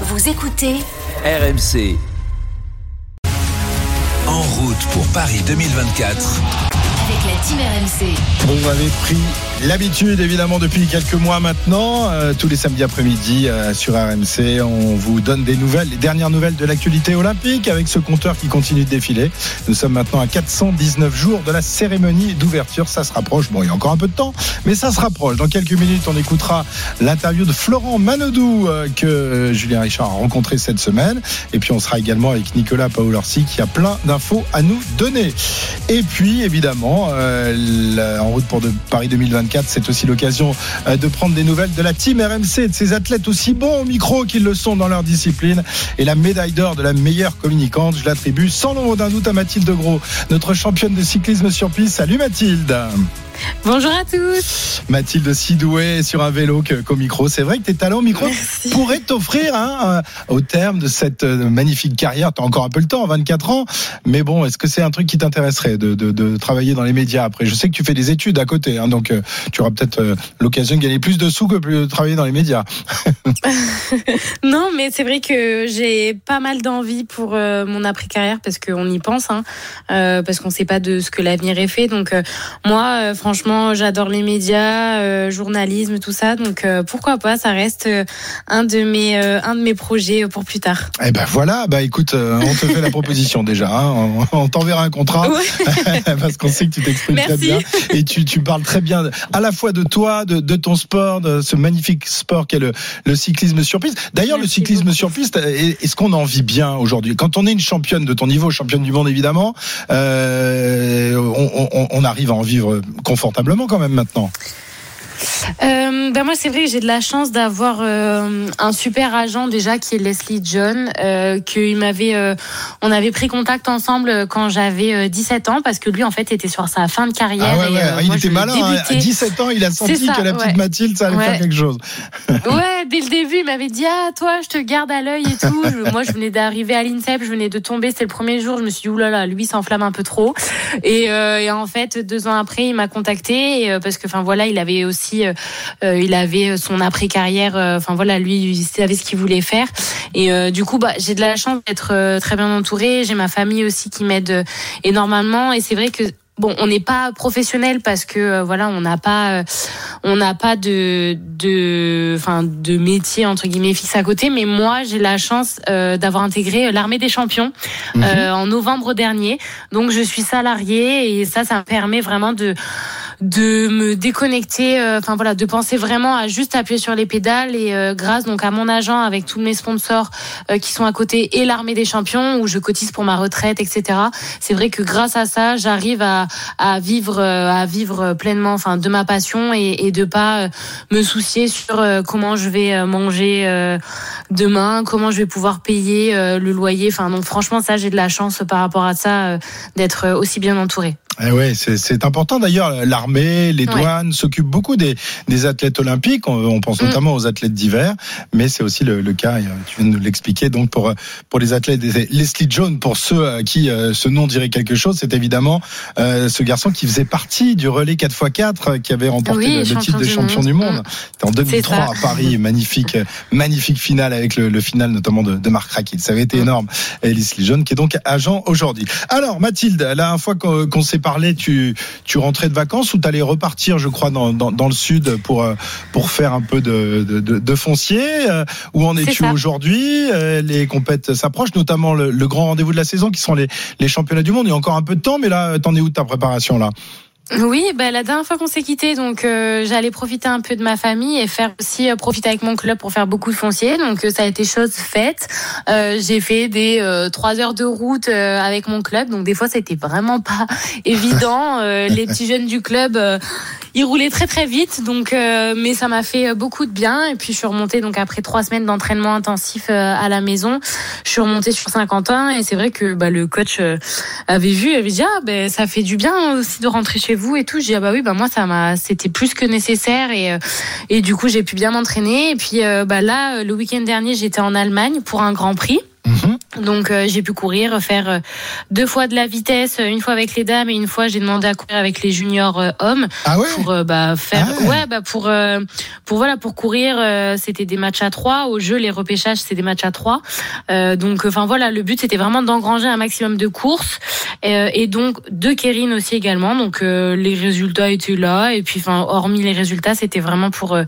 Vous écoutez RMC. En route pour Paris 2024. avec la team RMC. Vous avez pris l'habitude évidemment depuis quelques mois maintenant. Euh, tous les samedis après-midi euh, sur RMC, on vous donne des nouvelles, les dernières nouvelles de l'actualité olympique avec ce compteur qui continue de défiler. Nous sommes maintenant à 419 jours de la cérémonie d'ouverture. Ça se rapproche. Bon, il y a encore un peu de temps, mais ça se rapproche. Dans quelques minutes, on écoutera l'interview de Florent Manodou euh, que Julien Richard a rencontré cette semaine. Et puis on sera également avec Nicolas Paolorsi qui a plein d'infos à nous donner. Et puis évidemment, en route pour Paris 2024, c'est aussi l'occasion euh, de prendre des nouvelles de la team RMC, de ces athlètes aussi bons au micro qu'ils le sont dans leur discipline. Et la médaille d'or de la meilleure communicante, je l'attribue sans l'ombre d'un doute à Mathilde Gros, notre championne de cyclisme sur piste. Salut Mathilde Bonjour à tous. Mathilde si douée sur un vélo qu'au micro. C'est vrai que tes talents au micro Merci. pourraient t'offrir, hein, euh, au terme de cette euh, magnifique carrière, tu as encore un peu le temps, 24 ans, mais bon, est-ce que c'est un truc qui t'intéresserait de, de- de travailler dans les médias après? Je sais que tu fais des études à côté, hein, donc euh, tu auras peut-être l'occasion de gagner plus de sous que de travailler dans les médias. Non, mais c'est vrai que j'ai pas mal d'envie pour euh, mon après-carrière parce qu'on y pense, hein, euh, parce qu'on sait pas de ce que l'avenir est fait. Donc euh, moi, franchement, j'adore les médias, euh, journalisme, tout ça. Donc euh, pourquoi pas Ça reste euh, un de mes euh, un de mes projets pour plus tard. Eh ben voilà, bah écoute, on te fait la proposition déjà, hein, on, on t'enverra un contrat. Ouais. parce qu'on sait que tu t'exprimes très bien et tu, tu parles très bien à la fois de toi, de, de ton sport, de ce magnifique sport qu'est le, le cyclisme sur piste. D'ailleurs, le cyclisme beaucoup. sur piste, est- est-ce qu'on en vit bien aujourd'hui? Quand on est une championne de ton niveau, championne du monde évidemment, on, on- on arrive à en vivre confortablement quand même maintenant. Euh, ben moi c'est vrai que j'ai de la chance d'avoir euh, un super agent déjà qui est Leslie John euh, qu'il m'avait euh, on avait pris contact ensemble quand j'avais euh, 17 ans parce que lui en fait était sur sa fin de carrière Ah ouais, et, ouais, euh, il moi, était malin. hein. À débutais. 17 ans, il a senti ça, que la petite ouais. Mathilde, ça allait faire quelque chose. Ouais, dès le début, il m'avait dit ah toi, je te garde à l'œil et tout. Je- Moi, je venais d'arriver à l'INSEP, je venais de tomber, c'était le premier jour. Je me suis dit oulala, lui s'enflamme un peu trop. Et, et en fait, deux ans après, il m'a contacté parce que enfin voilà, il avait aussi, il avait son après carrière. Enfin voilà, lui, il savait ce qu'il voulait faire. Et euh, du coup, bah j'ai de la chance d'être euh, très bien entourée. J'ai ma famille aussi qui m'aide euh, énormément. Et c'est vrai que Bon, on n'est pas professionnel parce que euh, voilà, on n'a pas, euh, on n'a pas de, de, enfin, de métier entre guillemets fixe à côté. Mais moi, j'ai la chance euh, d'avoir intégré l'armée des champions euh, en novembre dernier. Donc, je suis salariée et ça, ça me permet vraiment de de me déconnecter, euh, enfin voilà, de penser vraiment à juste appuyer sur les pédales et euh, grâce donc à mon agent avec tous mes sponsors euh, qui sont à côté et l'armée des champions où je cotise pour ma retraite, etc. C'est vrai que grâce à ça, j'arrive à, à vivre, euh, à vivre pleinement, enfin de ma passion et, et de pas euh, me soucier sur comment je vais manger demain, comment je vais pouvoir payer le loyer. Enfin donc franchement ça j'ai de la chance par rapport à ça d'être aussi bien entourée. Eh ouais, c'est important d'ailleurs. L'armée, les douanes s'occupent beaucoup des, des athlètes olympiques. On, on pense Mm. notamment aux athlètes d'hiver, mais c'est aussi le, le cas. euh, Tu viens de nous l'expliquer. Donc pour euh, pour les athlètes, Leslie Jones, pour ceux à qui euh, ce nom dirait quelque chose, c'est évidemment euh, ce garçon qui faisait partie du relais 4x4 euh, qui avait remporté Oui, le, titre de champion du monde. Mm. C'était en 2003 ça. à Paris, magnifique, magnifique finale avec le, le final notamment de, de Marc Raquet. Ça avait été Mm. énorme. Et Leslie Jones qui est donc agent aujourd'hui. Alors Mathilde, la fois qu'on qu'on s'est parlé, tu tu rentrais de vacances ou t'allais repartir, je crois, dans, dans, dans le sud pour euh, pour faire un peu de de, de, foncier. euh, Où en es-tu aujourd'hui Euh, Les compètes s'approchent, notamment le, le grand rendez-vous de la saison qui sont les les championnats du monde. Il y a encore un peu de temps, mais là, t'en es où de ta préparation là? Oui, bah, la dernière fois qu'on s'est quitté, donc euh, j'allais profiter un peu de ma famille et faire aussi euh, profiter avec mon club pour faire beaucoup de foncier. Donc euh, ça a été chose faite. Euh, j'ai fait des euh, trois heures de route euh, avec mon club, donc des fois c'était vraiment pas évident. Les petits jeunes du club, ils roulaient très très vite, donc mais ça m'a fait beaucoup de bien. Et puis je suis remontée donc après trois semaines d'entraînement intensif à la maison, je suis remontée sur Saint-Quentin et c'est vrai que bah, le coach avait vu, avait dit ah ben ça fait du bien aussi de rentrer chez vous et tout. Je dis ah bah oui bah moi ça m'a c'était plus que nécessaire et euh, et du coup j'ai pu bien m'entraîner et puis euh, bah là le week-end dernier j'étais en Allemagne pour un Grand Prix. Mhm. Donc euh, j'ai pu courir, faire euh, deux fois de la vitesse, une fois avec les dames et une fois j'ai demandé à courir avec les juniors euh, hommes. Ah ouais? Pour euh, bah faire Ah ouais. ouais, bah pour euh, pour voilà pour courir euh, c'était des matchs à trois. Au jeu les repêchages c'est des matchs à trois. Euh, donc enfin voilà le but c'était vraiment d'engranger un maximum de courses. Euh, et donc de Kérine aussi également. Donc euh, les résultats étaient là. Et puis enfin hormis les résultats c'était vraiment pour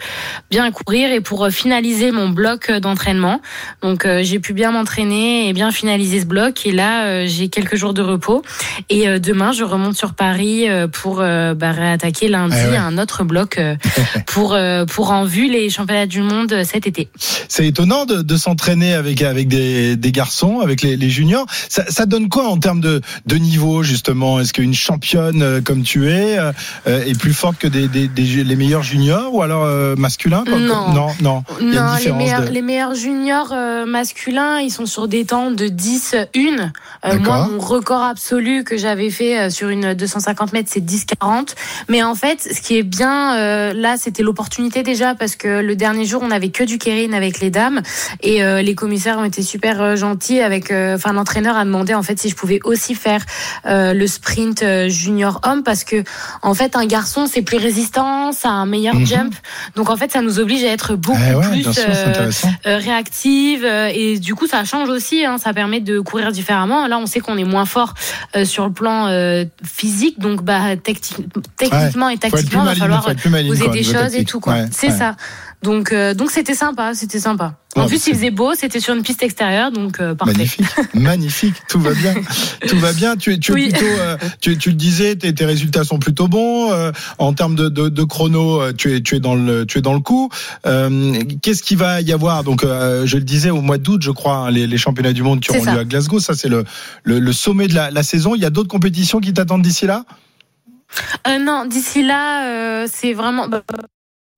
bien courir et pour finaliser mon bloc d'entraînement. Donc euh, j'ai pu bien m'entraîner et bien finaliser ce bloc et là euh, j'ai quelques jours de repos et euh, demain je remonte sur Paris euh, pour bah, réattaquer lundi Ah ouais. un autre bloc pour pour en vue les championnats du monde cet été. C'est étonnant de, de s'entraîner avec avec des, des garçons, avec les, les juniors. Ça, ça donne quoi en termes de, de niveau justement? Est-ce qu'une championne comme tu es est plus forte que des, des, des- les meilleurs juniors ou alors masculins? Non. non, les meilleurs, de- les meilleurs juniors masculins, ils sont sur des temps de 10 une. Euh, D'accord. moi, mon record absolu que j'avais fait euh, sur une 250 mètres, c'est 10-40. Mais en fait, ce qui est bien, euh, là, c'était l'opportunité déjà parce que le dernier jour, on avait que du Kérine avec les dames et euh, les commissaires ont été super gentils. Avec, enfin, l'entraîneur a demandé en fait si je pouvais aussi faire le sprint junior homme parce que en fait, un garçon, c'est plus résistant, ça a un meilleur Mhm. jump. Donc en fait, ça nous oblige à être beaucoup Eh ouais, plus sûr, réactive et du coup ça change aussi hein, ça permet de courir différemment. Là on sait qu'on est moins fort euh, sur le plan euh, physique. Donc bah techniquement et tactiquement il va falloir plus maligne, poser des choses et tout quoi. Ouais, c'est ouais. ça donc euh, donc c'était sympa c'était sympa en Ouais, plus il faisait beau c'était sur une piste extérieure donc euh, parfait Magnifique, magnifique, tout va bien, tout va bien. Tu tu es Oui. plutôt, euh, tu, tu le disais, tes, tes résultats sont plutôt bons euh, en termes de, de, de chrono. Tu es, tu es dans le, tu es dans le coup. Qu'est-ce qu'il va y avoir? Donc, je le disais au mois d'août, je crois, hein, les, les championnats du monde qui auront ça. lieu à Glasgow. Ça, c'est le, le, le sommet de la, la saison. Il y a d'autres compétitions qui t'attendent d'ici là? Euh, non, d'ici là, euh, c'est vraiment. bah,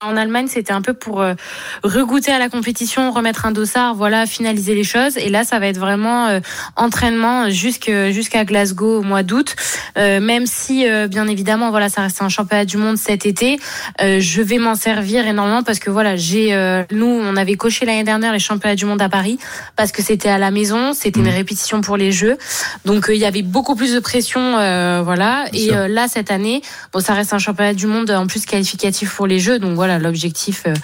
en Allemagne, c'était un peu pour euh, regoûter à la compétition, remettre un dossard, voilà, finaliser les choses. Et là, ça va être vraiment euh, entraînement jusqu'à Glasgow au mois d'août. Euh, même si, euh, bien évidemment, voilà, ça reste un championnat du monde cet été, euh, je vais m'en servir énormément parce que voilà, j'ai, euh, nous, on avait coché l'année dernière les championnats du monde à Paris parce que c'était à la maison, c'était une répétition pour les Jeux, donc il y avait beaucoup plus de pression, euh, voilà. Bien Et euh, là, cette année, bon, ça reste un championnat du monde en plus qualificatif pour les Jeux, donc voilà, l'objectif, euh,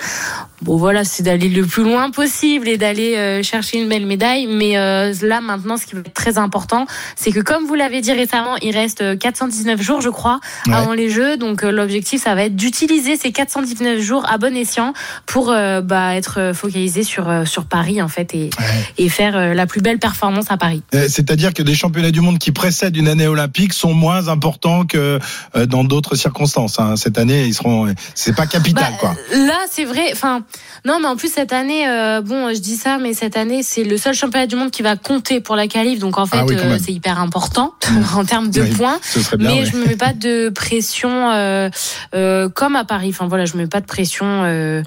bon voilà, c'est d'aller le plus loin possible et d'aller euh, chercher une belle médaille. Mais euh, là, maintenant, ce qui va être très important, c'est que comme vous l'avez dit récemment, il reste euh, 419 jours, je crois, Ouais. avant les Jeux. Donc l'objectif, ça va être d'utiliser ces 419 jours à bon escient pour bah, être focalisé sur sur Paris en fait et, et faire la plus belle performance à Paris. C'est-à-dire que des championnats du monde qui précèdent une année olympique sont moins importants que dans d'autres circonstances. hein. Cette année, ils seront. C'est pas capital, Quoi. Là, c'est vrai. Enfin, non, mais en plus cette année, euh, bon, je dis ça, mais cette année, c'est le seul championnat du monde qui va compter pour la qualif. Donc en fait, Ah oui, quand euh, c'est hyper important en termes de Oui, points. Bien. mais je me mets pas de pression euh, euh, comme à Paris. Enfin voilà, je me mets pas de pression. Euh,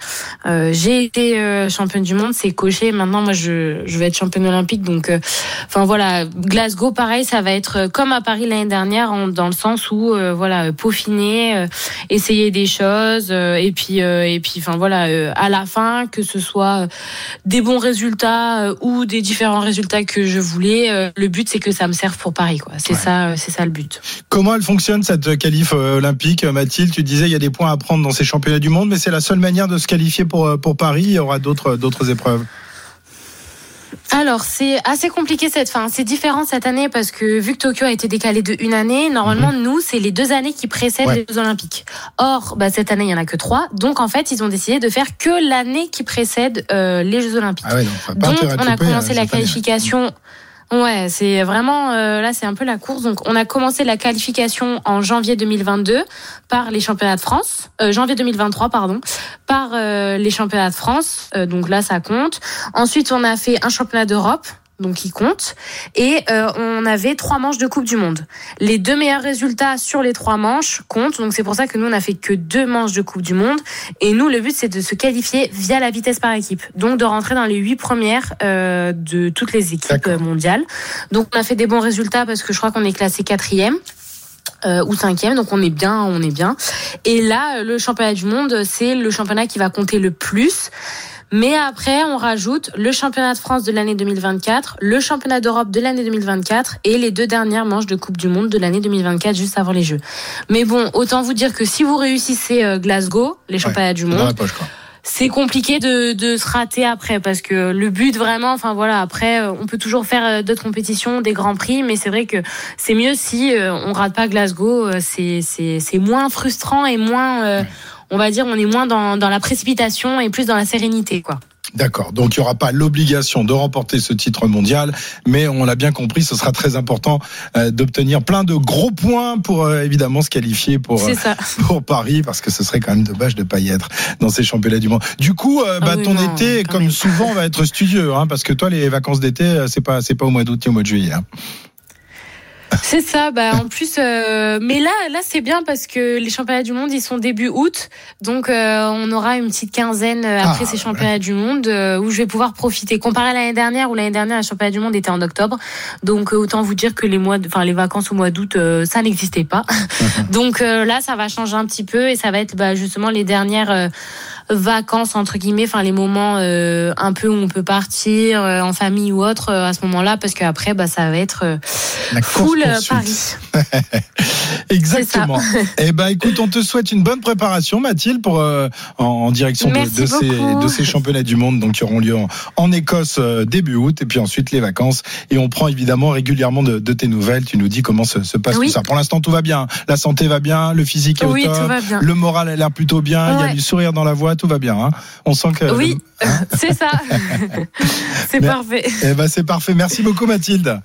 euh, J'ai été euh, championne du monde, c'est coché. Maintenant, moi, je, je vais être championne olympique. Donc, euh, enfin voilà, Glasgow, pareil, ça va être euh, comme à Paris l'année dernière, en- dans le sens où euh, voilà, peaufiner, euh, essayer des choses, euh, et puis euh, et puis enfin voilà, euh, à la fin, que ce soit euh, des bons résultats ou des différents résultats que je voulais, le but c'est que ça me serve pour Paris, quoi. C'est Ouais. ça, c'est ça le but. Comment elle fonctionne cette qualif olympique, Mathilde? Tu disais il y a des points à prendre dans ces championnats du monde, mais c'est la seule manière de se qualifier pour pour Paris. Il y aura d'autres d'autres épreuves. Alors c'est assez compliqué cette fin. C'est différent cette année parce que vu que Tokyo a été décalé de une année, normalement nous c'est les deux années qui précèdent Ouais. les Jeux Olympiques. Or bah, cette année il y en a que trois, donc en fait ils ont décidé de faire que l'année qui précède euh, les Jeux Olympiques. Ah ouais, donc, on a couper, commencé la année. Ouais, c'est vraiment euh, là c'est un peu la course. Donc on a commencé la qualification en janvier 2022 par les championnats de France, euh, janvier 2023 pardon, par euh, les championnats de France. Euh, donc là ça compte. Ensuite on a fait un championnat d'Europe. Donc qui compte et euh, on avait trois manches de Coupe du Monde. Les deux meilleurs résultats sur les trois manches comptent. Donc c'est pour ça que nous on a fait que deux manches de Coupe du Monde et nous, le but, c'est de se qualifier via la vitesse par équipe. Donc, de rentrer dans les huit premières euh, de toutes les équipes euh, mondiales. Donc, on a fait des bons résultats parce que je crois qu'on est classé quatrième. Euh, ou cinquième, donc on est bien, on est bien. Et là, le championnat du monde, c'est le championnat qui va compter le plus. Mais après, on rajoute le championnat de France de l'année 2024, le championnat d'Europe de l'année 2024 et les deux dernières manches de Coupe du Monde de l'année 2024 juste avant les Jeux. Mais bon, autant vous dire que si vous réussissez euh, Glasgow, les championnats du monde, c'est compliqué de, de, se rater après parce que le but vraiment, enfin voilà, après euh, on peut toujours faire euh, d'autres compétitions, des grands prix, mais c'est vrai que c'est mieux si on rate pas Glasgow, c'est c'est moins frustrant et moins on va dire, on est moins dans, dans la précipitation et plus dans la sérénité, quoi. D'accord. Donc il n'y aura pas l'obligation de remporter ce titre mondial, mais on l'a bien compris, ce sera très important euh, d'obtenir plein de gros points pour euh, évidemment se qualifier pour euh, pour Paris, parce que ce serait quand même dommage de pas y être dans ces championnats du monde. Du coup, ah bah, ton été, comme souvent, va être studieux, hein, parce que toi, les vacances d'été, c'est pas c'est pas au mois d'août, c'est au mois de juillet. Hein. C'est ça. Bah en plus, euh, mais là, là c'est bien parce que les championnats du monde ils sont début août, donc euh, on aura une petite quinzaine euh, après ah, ces championnats du monde où je vais pouvoir profiter. Comparé à l'année dernière où l'année dernière les championnats du monde étaient en octobre, donc autant vous dire que les mois, enfin les vacances au mois d'août, ça n'existait pas. donc là, ça va changer un petit peu et ça va être bah, justement les dernières vacances entre guillemets, enfin les moments euh, un peu où on peut partir euh, en famille ou autre euh, à ce moment-là, parce qu'après bah ça va être full Paris. Exactement. eh ben écoute, on te souhaite une bonne préparation, Mathilde, pour en, direction de, de, ces, de, ces, championnats du monde, donc qui auront lieu en, Écosse début août, et puis ensuite les vacances. Et on prend évidemment régulièrement de, de tes nouvelles. Tu nous dis comment se, se passe tout ça. Pour l'instant, tout va bien. La santé va bien, le physique est au top, le moral a l'air plutôt bien. Il y a du sourire dans la voix tout va bien. Hein. On sent que. Oui, hein c'est ça. c'est parfait. Eh ben, c'est parfait. Merci beaucoup, Mathilde.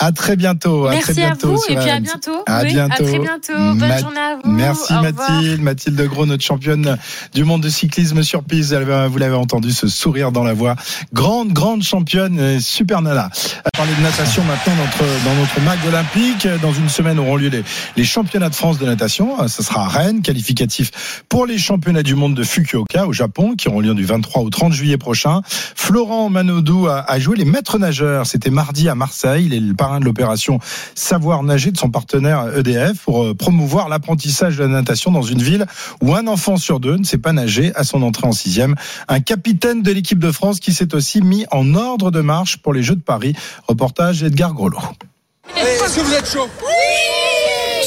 À très bientôt. Merci à, très bientôt à vous et puis à bientôt. À bientôt. À très bientôt. Bonne journée à vous. Merci Mathilde. Mathilde Gros, notre championne du monde de cyclisme sur piste. Vous l'avez entendu, ce sourire dans la voix. Grande, grande championne, super nana. Parler de natation maintenant dans notre, dans notre mag olympique. Dans une semaine auront lieu les, les championnats de France de natation. Ce sera à Rennes, qualificatif pour les championnats du monde de Fukuoka au Japon, qui auront lieu du 23 au 30 juillet prochain. Florent Manodou a, a joué les maîtres nageurs. C'était mardi à Marseille. Il est le de l'opération Savoir nager de son partenaire EDF pour euh, promouvoir l'apprentissage de la natation dans une ville où un enfant sur deux ne sait pas nager à son entrée en sixième. Un capitaine de l'équipe de France qui s'est aussi mis en ordre de marche pour les Jeux de Paris. Reportage Edgar Grolot. Est-ce que vous êtes chaud?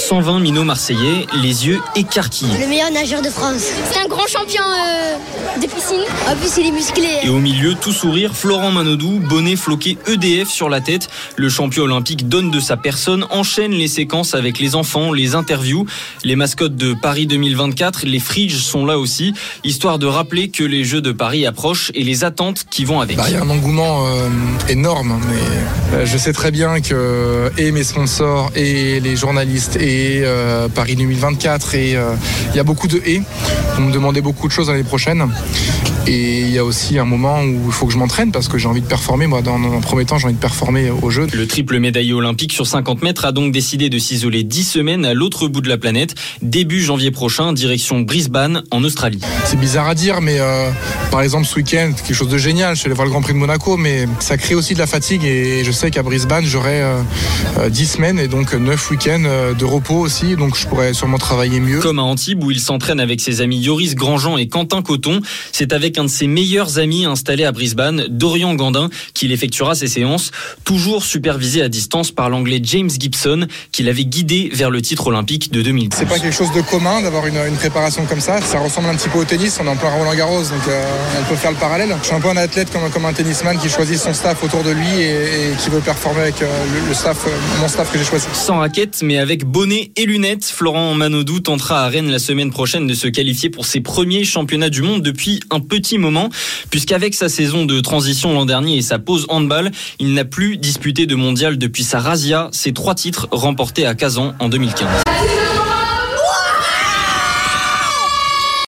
120 minots marseillais, les yeux écarquillés. Le meilleur nageur de France. C'est un grand champion euh, de piscine. En plus, il est musclé. Et au milieu, tout sourire, Florent Manodou, bonnet floqué EDF sur la tête. Le champion olympique donne de sa personne, enchaîne les séquences avec les enfants, les interviews. Les mascottes de Paris 2024, les Fridges sont là aussi, histoire de rappeler que les Jeux de Paris approchent et les attentes qui vont avec. Bah, il y a un engouement euh, énorme, mais euh, je sais très bien que et mes sponsors et les journalistes et euh, Paris 2024 et euh, il y a beaucoup de et. On me demandait beaucoup de choses l'année prochaine. Et il y a aussi un moment où il faut que je m'entraîne parce que j'ai envie de performer. Moi, dans, un premier temps, j'ai envie de performer au jeu. Le triple médaillé olympique sur 50 mètres a donc décidé de s'isoler 10 semaines à l'autre bout de la planète. Début janvier prochain, direction Brisbane, en Australie. C'est bizarre à dire, mais euh, par exemple, ce week-end, quelque chose de génial. Je suis allé voir le Grand Prix de Monaco, mais ça crée aussi de la fatigue. Et je sais qu'à Brisbane, j'aurai 10 semaines et donc 9 week-ends de repos aussi, donc je pourrais sûrement travailler mieux. Comme à Antibes où il s'entraîne avec ses amis Yoris Grandjean et Quentin Coton, c'est avec un de ses meilleurs amis installé à Brisbane, Dorian Gandin, qu'il effectuera ses séances, toujours supervisé à distance par l'anglais James Gibson, qui l'avait guidé vers le titre olympique de 2010. C'est pas quelque chose de commun d'avoir une, préparation comme ça. Ça ressemble un petit peu au tennis. On est en plein Roland Garros, donc euh, on peut faire le parallèle. Je suis un peu un athlète comme, comme un tennisman qui choisit son staff autour de lui et, qui veut performer avec euh, le, staff, euh, mon staff que j'ai choisi. Sans raquette, mais avec bonnet et lunettes, Florent Manodou tentera à Rennes la semaine prochaine de se qualifier pour ses premiers championnats du monde depuis un petit moment, puisqu'avec sa saison de transition l'an dernier et sa pause handball, il n'a plus disputé de mondial depuis sa razzia, ses trois titres remportés à Kazan en 2015.